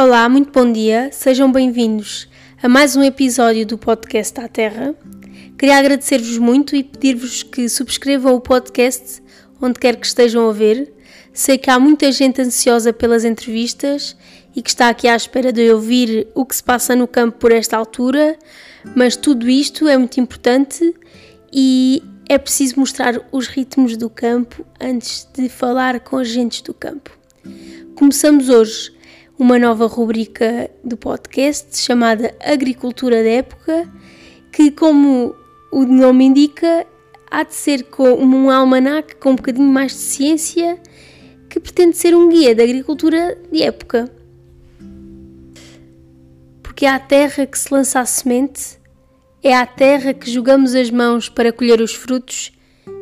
Olá, muito bom dia, sejam bem-vindos a mais um episódio do podcast à Terra. Queria agradecer-vos muito e pedir-vos que subscrevam o podcast onde quer que estejam a ver. Sei que há muita gente ansiosa pelas entrevistas e que está aqui à espera de ouvir o que se passa no campo por esta altura, mas tudo isto é muito importante e é preciso mostrar os ritmos do campo antes de falar com agentes do campo. Começamos hoje uma nova rubrica do podcast chamada Agricultura da Época, que, como o nome indica, há de ser como um almanac com um bocadinho mais de ciência que pretende ser um guia da agricultura de época. Porque é à terra que se lança a semente, é à terra que jogamos as mãos para colher os frutos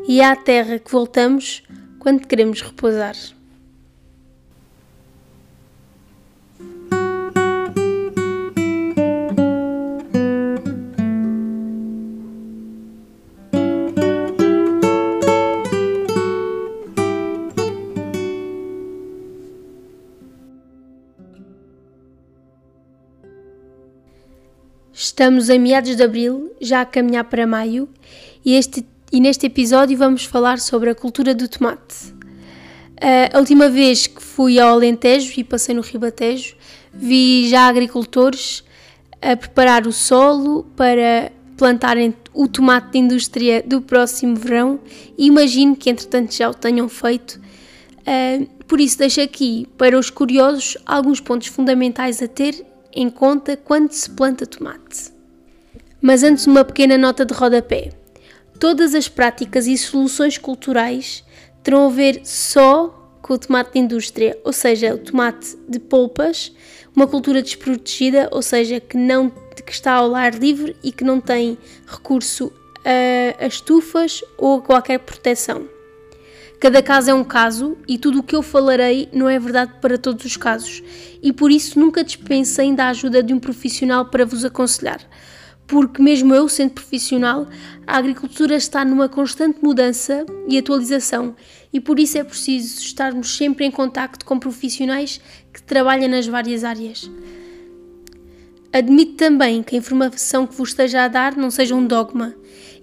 e é à terra que voltamos quando queremos repousar. Estamos em meados de abril, já a caminhar para maio, e, este, e neste episódio vamos falar sobre a cultura do tomate. Uh, a última vez que fui ao Alentejo e passei no Ribatejo, vi já agricultores a preparar o solo para plantarem o tomate de indústria do próximo verão e imagino que entretanto já o tenham feito. Uh, por isso deixo aqui para os curiosos alguns pontos fundamentais a ter em conta quando se planta tomate. Mas antes, uma pequena nota de rodapé. Todas as práticas e soluções culturais terão a ver só com o tomate de indústria, ou seja, o tomate de polpas, uma cultura desprotegida, ou seja, que, não, que está ao ar livre e que não tem recurso a, a estufas ou a qualquer proteção. Cada caso é um caso e tudo o que eu falarei não é verdade para todos os casos, e por isso nunca dispensem da ajuda de um profissional para vos aconselhar. Porque, mesmo eu sendo profissional, a agricultura está numa constante mudança e atualização, e por isso é preciso estarmos sempre em contacto com profissionais que trabalham nas várias áreas. Admito também que a informação que vos esteja a dar não seja um dogma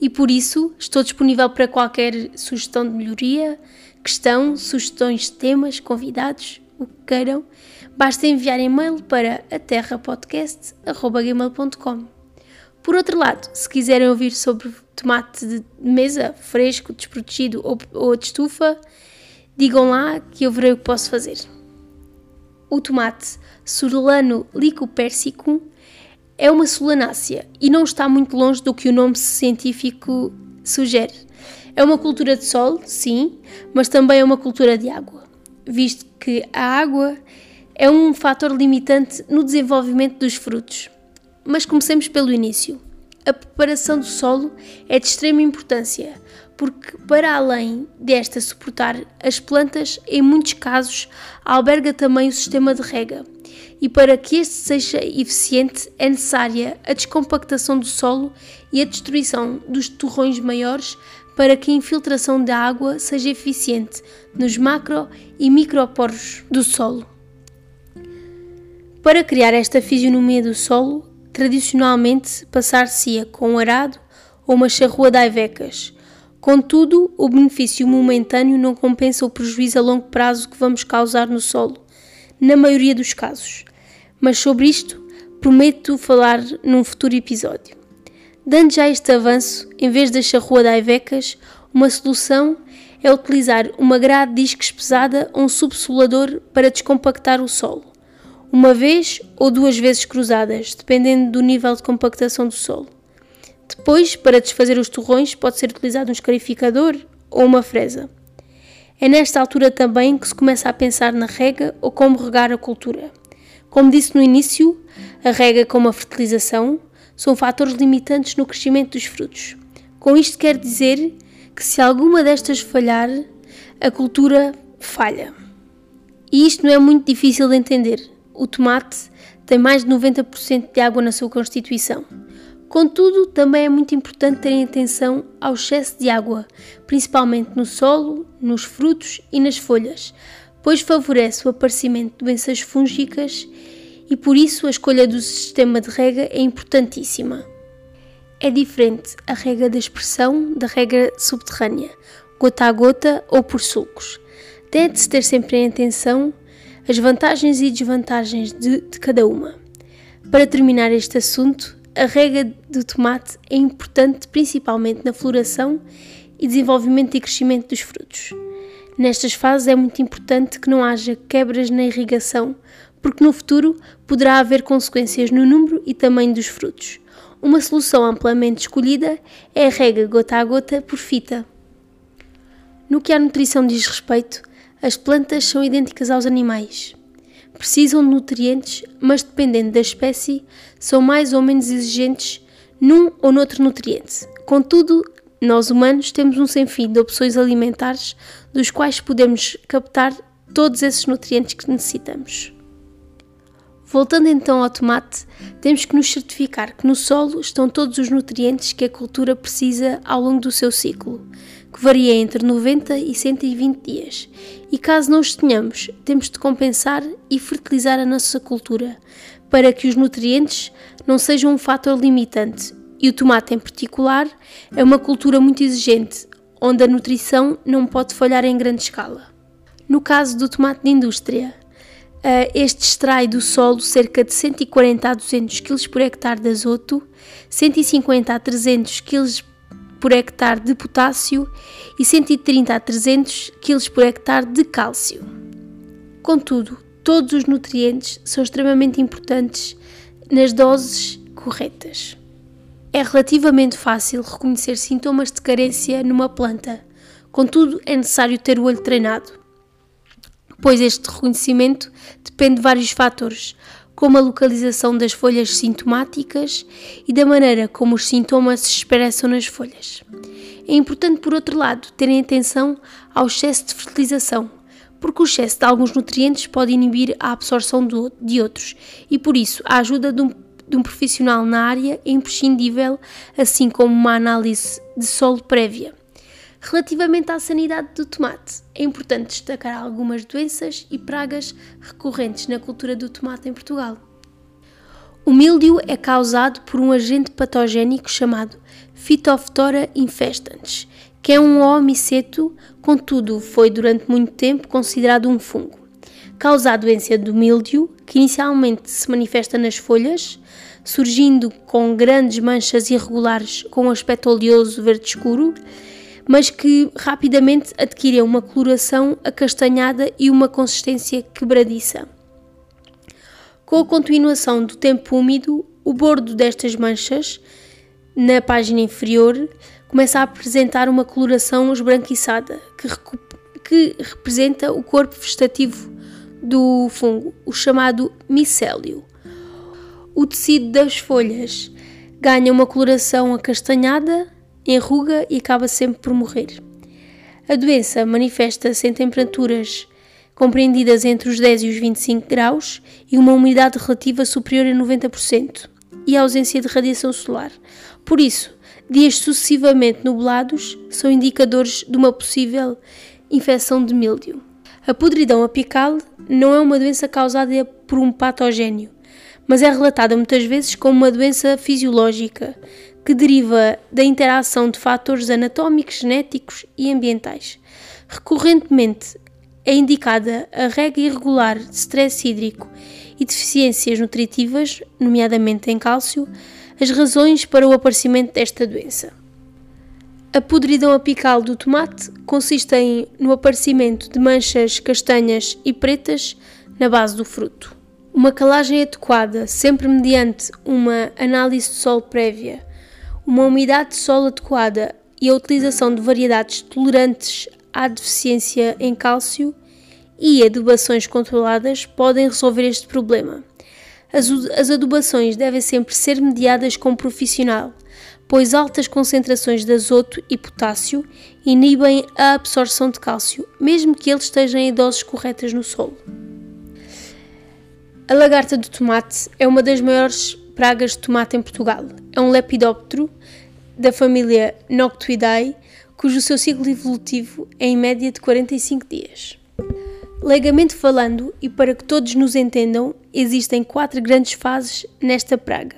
e por isso estou disponível para qualquer sugestão de melhoria, questão, sugestões de temas, convidados, o que queiram. Basta enviar e-mail para aterrapodcast.gmail.com Por outro lado, se quiserem ouvir sobre tomate de mesa, fresco, desprotegido ou, ou de estufa, digam lá que eu verei o que posso fazer. O tomate Surlano licopersicum é uma solanácea e não está muito longe do que o nome científico sugere. É uma cultura de sol, sim, mas também é uma cultura de água, visto que a água é um fator limitante no desenvolvimento dos frutos. Mas comecemos pelo início. A preparação do solo é de extrema importância, porque, para além desta suportar as plantas, em muitos casos alberga também o sistema de rega e para que este seja eficiente é necessária a descompactação do solo e a destruição dos torrões maiores para que a infiltração da água seja eficiente nos macro e microporos do solo. Para criar esta fisionomia do solo, tradicionalmente passar-se-ia com um arado ou uma charrua de aivecas. Contudo, o benefício momentâneo não compensa o prejuízo a longo prazo que vamos causar no solo na maioria dos casos, mas sobre isto prometo falar num futuro episódio. Dando já este avanço, em vez da charrua de aivecas, uma solução é utilizar uma grade de discos pesada ou um subsolador para descompactar o solo, uma vez ou duas vezes cruzadas, dependendo do nível de compactação do solo. Depois, para desfazer os torrões, pode ser utilizado um escarificador ou uma fresa. É nesta altura também que se começa a pensar na rega ou como regar a cultura. Como disse no início, a rega como a fertilização são fatores limitantes no crescimento dos frutos. Com isto quer dizer que se alguma destas falhar, a cultura falha. E isto não é muito difícil de entender. O tomate tem mais de 90% de água na sua constituição. Contudo, também é muito importante terem atenção ao excesso de água, principalmente no solo, nos frutos e nas folhas, pois favorece o aparecimento de doenças fúngicas e por isso a escolha do sistema de rega é importantíssima. É diferente a rega da expressão da rega subterrânea, gota a gota ou por sulcos. Deve-se ter sempre em atenção as vantagens e desvantagens de, de cada uma. Para terminar este assunto, a rega do tomate é importante principalmente na floração e desenvolvimento e crescimento dos frutos. Nestas fases é muito importante que não haja quebras na irrigação, porque no futuro poderá haver consequências no número e tamanho dos frutos. Uma solução amplamente escolhida é a rega gota a gota por fita. No que à nutrição diz respeito, as plantas são idênticas aos animais. Precisam de nutrientes, mas dependendo da espécie, são mais ou menos exigentes num ou noutro nutriente. Contudo, nós humanos temos um sem fim de opções alimentares dos quais podemos captar todos esses nutrientes que necessitamos. Voltando então ao tomate, temos que nos certificar que no solo estão todos os nutrientes que a cultura precisa ao longo do seu ciclo, que varia entre 90 e 120 dias. E caso não os tenhamos, temos de compensar e fertilizar a nossa cultura para que os nutrientes não sejam um fator limitante. E o tomate, em particular, é uma cultura muito exigente, onde a nutrição não pode falhar em grande escala. No caso do tomate de indústria, eh, este extrai do solo cerca de 140 a 200 kg por hectare de azoto, 150 a 300 kg por hectare de potássio e 130 a 300 kg por hectare de cálcio. Contudo, todos os nutrientes são extremamente importantes nas doses corretas. É relativamente fácil reconhecer sintomas de carência numa planta, contudo, é necessário ter o olho treinado, pois este reconhecimento depende de vários fatores, como a localização das folhas sintomáticas e da maneira como os sintomas se expressam nas folhas. É importante, por outro lado, terem atenção ao excesso de fertilização, porque o excesso de alguns nutrientes pode inibir a absorção de outros e, por isso, a ajuda de um, de um profissional na área é imprescindível, assim como uma análise de solo prévia. Relativamente à sanidade do tomate, é importante destacar algumas doenças e pragas recorrentes na cultura do tomate em Portugal. O míldio é causado por um agente patogénico chamado Phytophthora infestans, que é um homiceto, contudo foi durante muito tempo considerado um fungo. Causa a doença do míldio, que inicialmente se manifesta nas folhas, surgindo com grandes manchas irregulares com um aspecto oleoso verde escuro mas que rapidamente adquirem uma coloração acastanhada e uma consistência quebradiça. Com a continuação do tempo úmido, o bordo destas manchas, na página inferior, começa a apresentar uma coloração esbranquiçada, que, que representa o corpo vegetativo do fungo, o chamado micélio. O tecido das folhas ganha uma coloração acastanhada enruga e acaba sempre por morrer. A doença manifesta-se em temperaturas compreendidas entre os 10 e os 25 graus e uma umidade relativa superior a 90% e a ausência de radiação solar. Por isso, dias sucessivamente nublados são indicadores de uma possível infecção de míldio. A podridão apical não é uma doença causada por um patogénio, mas é relatada muitas vezes como uma doença fisiológica que deriva da interação de fatores anatómicos, genéticos e ambientais. Recorrentemente é indicada a rega irregular de stress hídrico e deficiências nutritivas, nomeadamente em cálcio, as razões para o aparecimento desta doença. A podridão apical do tomate consiste em, no aparecimento de manchas castanhas e pretas na base do fruto. Uma calagem adequada, sempre mediante uma análise de solo prévia, uma umidade de solo adequada e a utilização de variedades tolerantes à deficiência em cálcio e adubações controladas podem resolver este problema. As, as adubações devem sempre ser mediadas com um profissional, pois altas concentrações de azoto e potássio inibem a absorção de cálcio, mesmo que ele esteja em doses corretas no solo. A lagarta do tomate é uma das maiores pragas de tomate em Portugal. É um lepidóptero da família Noctuidae, cujo seu ciclo evolutivo é em média de 45 dias. Legamente falando, e para que todos nos entendam, existem quatro grandes fases nesta praga.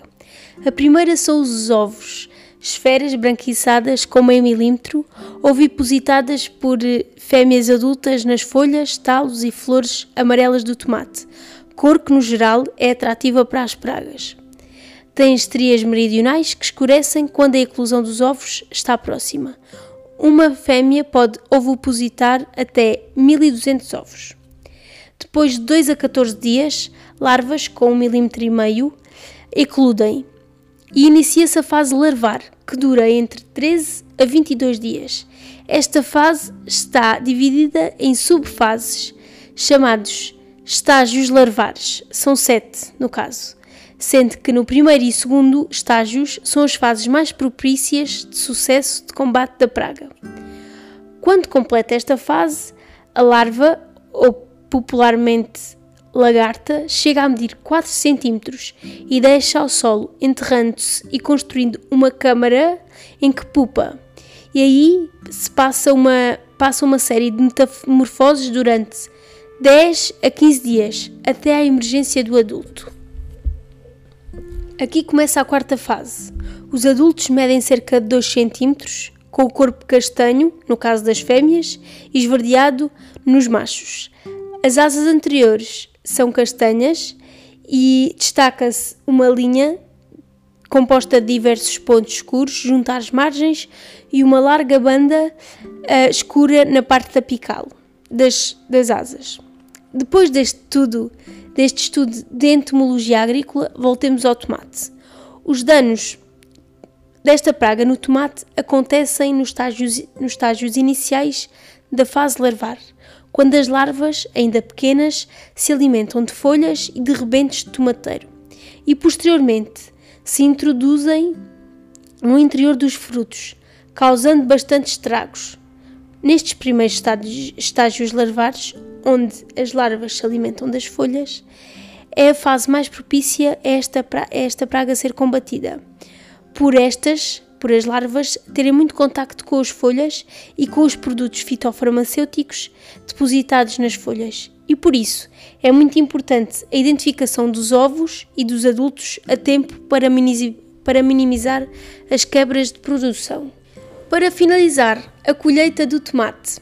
A primeira são os ovos, esferas branquiçadas com meio milímetro, ovipositadas por fêmeas adultas nas folhas, talos e flores amarelas do tomate, cor que no geral é atrativa para as pragas. Tem estrias meridionais que escurecem quando a eclosão dos ovos está próxima. Uma fêmea pode ovopositar até 1200 ovos. Depois de 2 a 14 dias, larvas com 1,5 mm ecludem e inicia-se a fase larvar, que dura entre 13 a 22 dias. Esta fase está dividida em subfases, chamados estágios larvares, são sete no caso, sendo que no primeiro e segundo estágios são as fases mais propícias de sucesso de combate da praga. Quando completa esta fase, a larva, ou popularmente lagarta, chega a medir 4 cm e deixa ao solo, enterrando-se e construindo uma câmara em que pupa. E aí se passa uma, passa uma série de metamorfoses durante 10 a 15 dias, até à emergência do adulto. Aqui começa a quarta fase. Os adultos medem cerca de 2 cm, com o corpo castanho, no caso das fêmeas, e esverdeado nos machos. As asas anteriores são castanhas e destaca-se uma linha composta de diversos pontos escuros junto às margens e uma larga banda uh, escura na parte apical das, das asas. Depois deste tudo, deste estudo de entomologia agrícola, voltemos ao tomate. Os danos desta praga no tomate acontecem nos estágios, nos estágios iniciais da fase larvar, quando as larvas, ainda pequenas, se alimentam de folhas e de rebentes de tomateiro, e posteriormente se introduzem no interior dos frutos, causando bastante estragos. Nestes primeiros estágios, estágios larvares, onde as larvas se alimentam das folhas, é a fase mais propícia a esta, a esta praga ser combatida. Por estas, por as larvas terem muito contacto com as folhas e com os produtos fitofarmacêuticos depositados nas folhas. E por isso é muito importante a identificação dos ovos e dos adultos a tempo para minimizar as quebras de produção. Para finalizar, a colheita do tomate.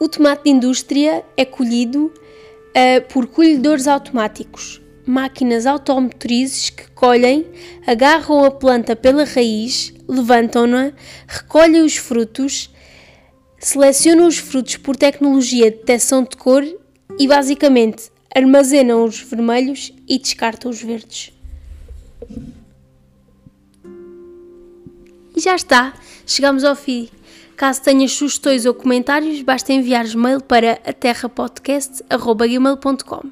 O tomate de indústria é colhido uh, por colhedores automáticos máquinas automotrizes que colhem, agarram a planta pela raiz, levantam-na, recolhem os frutos, selecionam os frutos por tecnologia de detecção de cor e basicamente armazenam os vermelhos e descartam os verdes. E já está, chegamos ao fim. Caso tenhas sugestões ou comentários, basta enviar mail para aterrapodcast.gmail.com.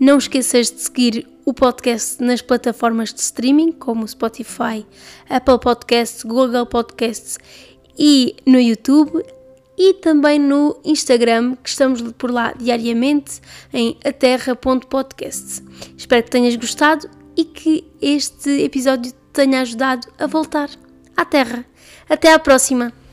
Não esqueças de seguir o podcast nas plataformas de streaming como Spotify, Apple Podcasts, Google Podcasts e no YouTube e também no Instagram, que estamos por lá diariamente em aterra.podcast. Espero que tenhas gostado e que este episódio te tenha ajudado a voltar à Terra. Até à próxima!